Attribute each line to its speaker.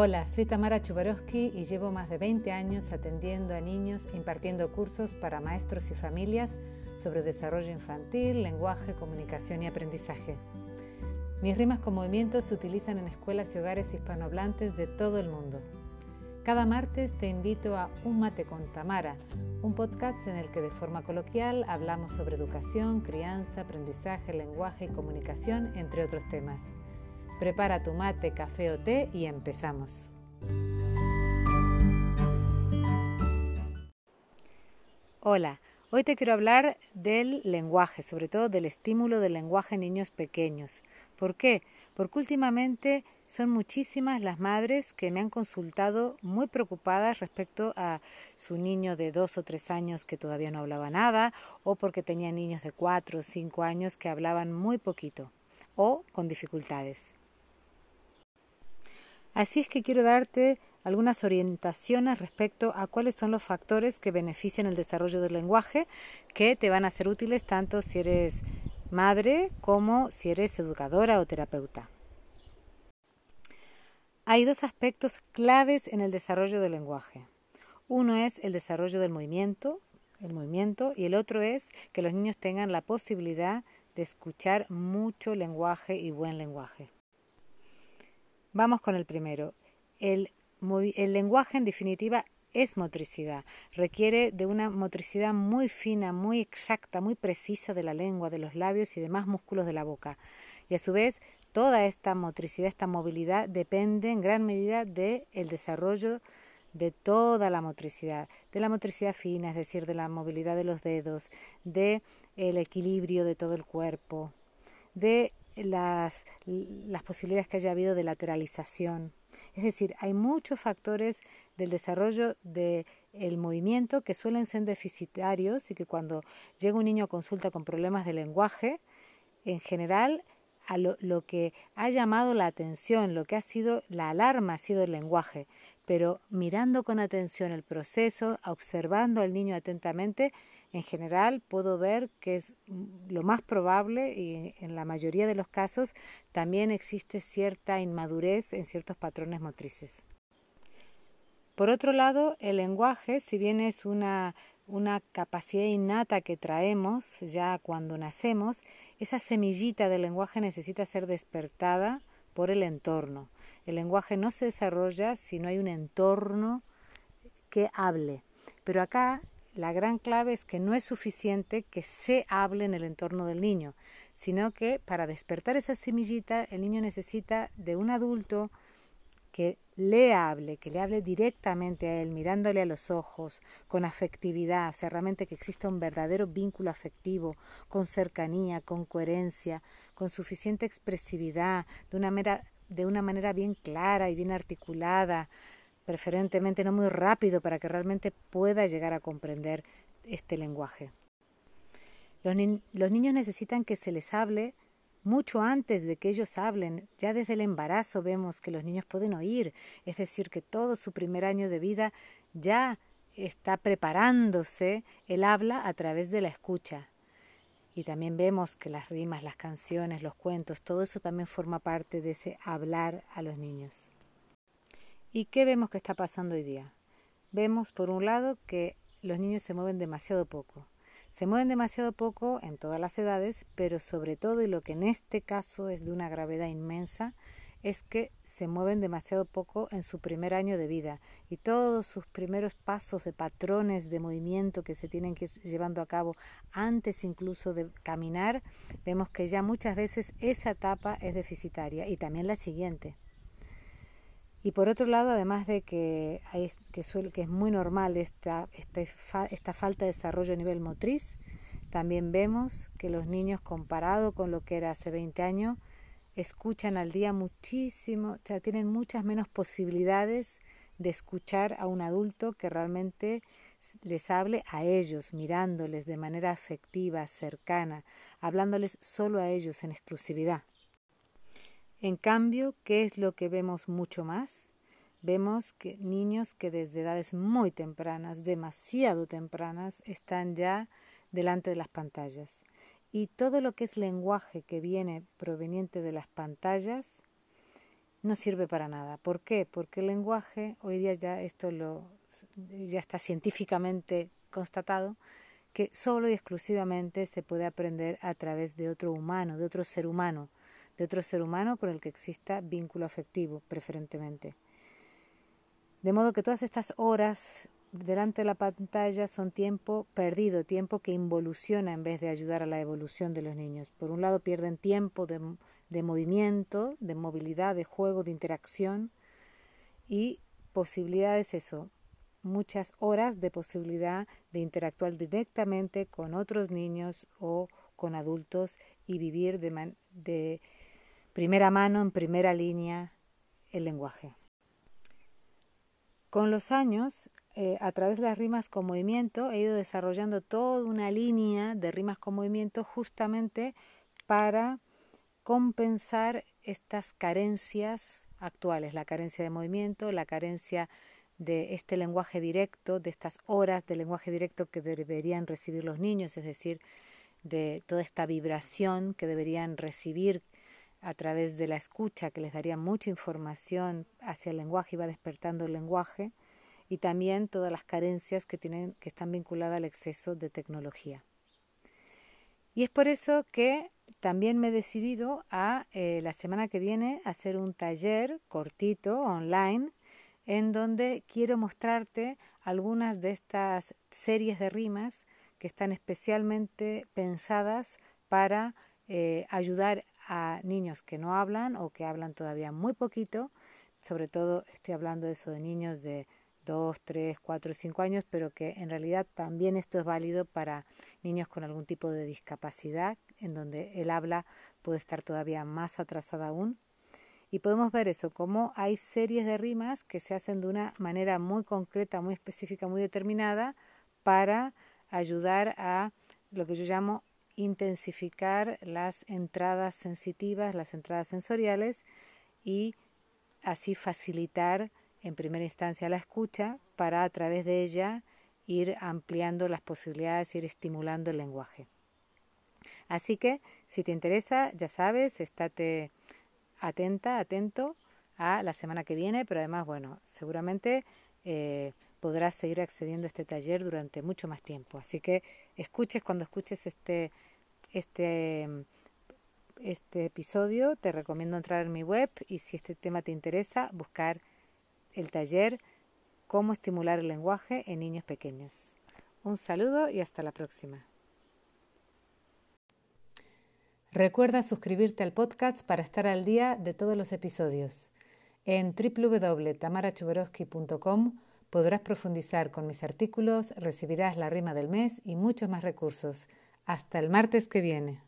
Speaker 1: Hola, soy Tamara Chubarovsky y llevo más de 20 años atendiendo a niños impartiendo cursos para maestros y familias sobre desarrollo infantil, lenguaje, comunicación y aprendizaje. Mis rimas con movimientos se utilizan en escuelas y hogares hispanohablantes de todo el mundo. Cada martes te invito a Un Mate con Tamara, un podcast en el que de forma coloquial hablamos sobre educación, crianza, aprendizaje, lenguaje y comunicación, entre otros temas. Prepara tu mate, café o té y empezamos. Hola, hoy te quiero hablar del lenguaje, sobre todo del estímulo del lenguaje en niños pequeños. ¿Por qué? Porque últimamente son muchísimas las madres que me han consultado muy preocupadas respecto a su niño de dos o tres años que todavía no hablaba nada o porque tenía niños de cuatro o cinco años que hablaban muy poquito o con dificultades. Así es que quiero darte algunas orientaciones respecto a cuáles son los factores que benefician el desarrollo del lenguaje que te van a ser útiles tanto si eres madre como si eres educadora o terapeuta. Hay dos aspectos claves en el desarrollo del lenguaje. Uno es el desarrollo del movimiento, el movimiento, y el otro es que los niños tengan la posibilidad de escuchar mucho lenguaje y buen lenguaje. Vamos con el primero. El, lenguaje, en definitiva, es motricidad. Requiere de una motricidad muy fina, muy exacta, muy precisa de la lengua, de los labios y demás músculos de la boca. Y a su vez Toda esta motricidad, esta movilidad depende en gran medida del desarrollo de toda la motricidad, de la motricidad fina, es decir, de la movilidad de los dedos, de el equilibrio de todo el cuerpo, de las, posibilidades que haya habido de lateralización. Es decir, hay muchos factores del desarrollo del movimiento que suelen ser deficitarios y que cuando llega un niño a consulta con problemas de lenguaje, en general a lo, que ha llamado la atención, lo que ha sido la alarma ha sido el lenguaje, pero mirando con atención el proceso, observando al niño atentamente, en general puedo ver que es lo más probable y en la mayoría de los casos también existe cierta inmadurez en ciertos patrones motrices. Por otro lado, el lenguaje, si bien es una una capacidad innata que traemos ya cuando nacemos, esa semillita del lenguaje necesita ser despertada por el entorno. El lenguaje no se desarrolla si no hay un entorno que hable. Pero acá la gran clave es que no es suficiente que se hable en el entorno del niño, sino que para despertar esa semillita el niño necesita de un adulto, que le hable, que le hable directamente a él, mirándole a los ojos, con afectividad, o sea, realmente que exista un verdadero vínculo afectivo, con cercanía, con coherencia, con suficiente expresividad, de una manera, de una manera bien clara y bien articulada, preferentemente no muy rápido para que realmente pueda llegar a comprender este lenguaje. Los, niños necesitan que se les hable mucho antes de que ellos hablen. Ya desde el embarazo vemos que los niños pueden oír, es decir, que todo su primer año de vida ya está preparándose el habla a través de la escucha. Y también vemos que las rimas, las canciones, los cuentos, todo eso también forma parte de ese hablar a los niños. ¿Y qué vemos que está pasando hoy día? Vemos, por un lado, que los niños se mueven demasiado poco. Se mueven demasiado poco en todas las edades, pero sobre todo, y lo que en este caso es de una gravedad inmensa, es que se mueven demasiado poco en su primer año de vida y todos sus primeros pasos de patrones de movimiento que se tienen que ir llevando a cabo antes incluso de caminar, vemos que ya muchas veces esa etapa es deficitaria y también la siguiente. Y por otro lado, además de que, hay, que, que es muy normal esta, esta, esta falta de desarrollo a nivel motriz, también vemos que los niños, comparado con lo que era hace 20 años, escuchan al día muchísimo, o sea, tienen muchas menos posibilidades de escuchar a un adulto que realmente les hable a ellos, mirándoles de manera afectiva, cercana, hablándoles solo a ellos en exclusividad. En cambio, ¿qué es lo que vemos mucho más? Vemos que niños que desde edades muy tempranas, demasiado tempranas, están ya delante de las pantallas. Y todo lo que es lenguaje que viene proveniente de las pantallas no sirve para nada. ¿Por qué? Porque el lenguaje, hoy día ya esto lo, ya está científicamente constatado, que solo y exclusivamente se puede aprender a través de otro humano, de otro ser humano, de otro ser humano con el que exista vínculo afectivo, preferentemente. De modo que todas estas horas delante de la pantalla son tiempo perdido, tiempo que involuciona en vez de ayudar a la evolución de los niños. Por un lado pierden tiempo de, de movimiento, de movilidad, de juego, de interacción y posibilidades, eso, muchas horas de posibilidad de interactuar directamente con otros niños o con adultos y vivir de, de primera mano, en primera línea, el lenguaje. Con los años, eh, a través de las rimas con movimiento, he ido desarrollando toda una línea de rimas con movimiento justamente para compensar estas carencias actuales, la carencia de movimiento, la carencia de este lenguaje directo, de estas horas de lenguaje directo que deberían recibir los niños, es decir, de toda esta vibración que deberían recibir a través de la escucha, que les daría mucha información hacia el lenguaje y va despertando el lenguaje, y también todas las carencias que, tienen, que están vinculadas al exceso de tecnología. Y es por eso que también me he decidido a eh, la semana que viene hacer un taller cortito online en donde quiero mostrarte algunas de estas series de rimas que están especialmente pensadas para eh, ayudar a niños que no hablan o que hablan todavía muy poquito, sobre todo estoy hablando de eso de niños de 2, 3, 4, 5 años, pero que en realidad también esto es válido para niños con algún tipo de discapacidad, en donde el habla puede estar todavía más atrasada aún. Y podemos ver eso, como hay series de rimas que se hacen de una manera muy concreta, muy específica, muy determinada, para ayudar a lo que yo llamo intensificar las entradas sensitivas, las entradas sensoriales y así facilitar en primera instancia la escucha para a través de ella ir ampliando las posibilidades, ir estimulando el lenguaje. Así que si te interesa, ya sabes, estate atenta, atento a la semana que viene, pero además, bueno, seguramente eh, podrás seguir accediendo a este taller durante mucho más tiempo. Así que escuches cuando escuches este este, este episodio, te recomiendo entrar en mi web y si este tema te interesa, buscar el taller Cómo estimular el lenguaje en niños pequeños. Un saludo y hasta la próxima. Recuerda suscribirte al podcast para estar al día de todos los episodios. En www.tamarachuberoski.com podrás profundizar con mis artículos, recibirás la rima del mes y muchos más recursos. Hasta el martes que viene.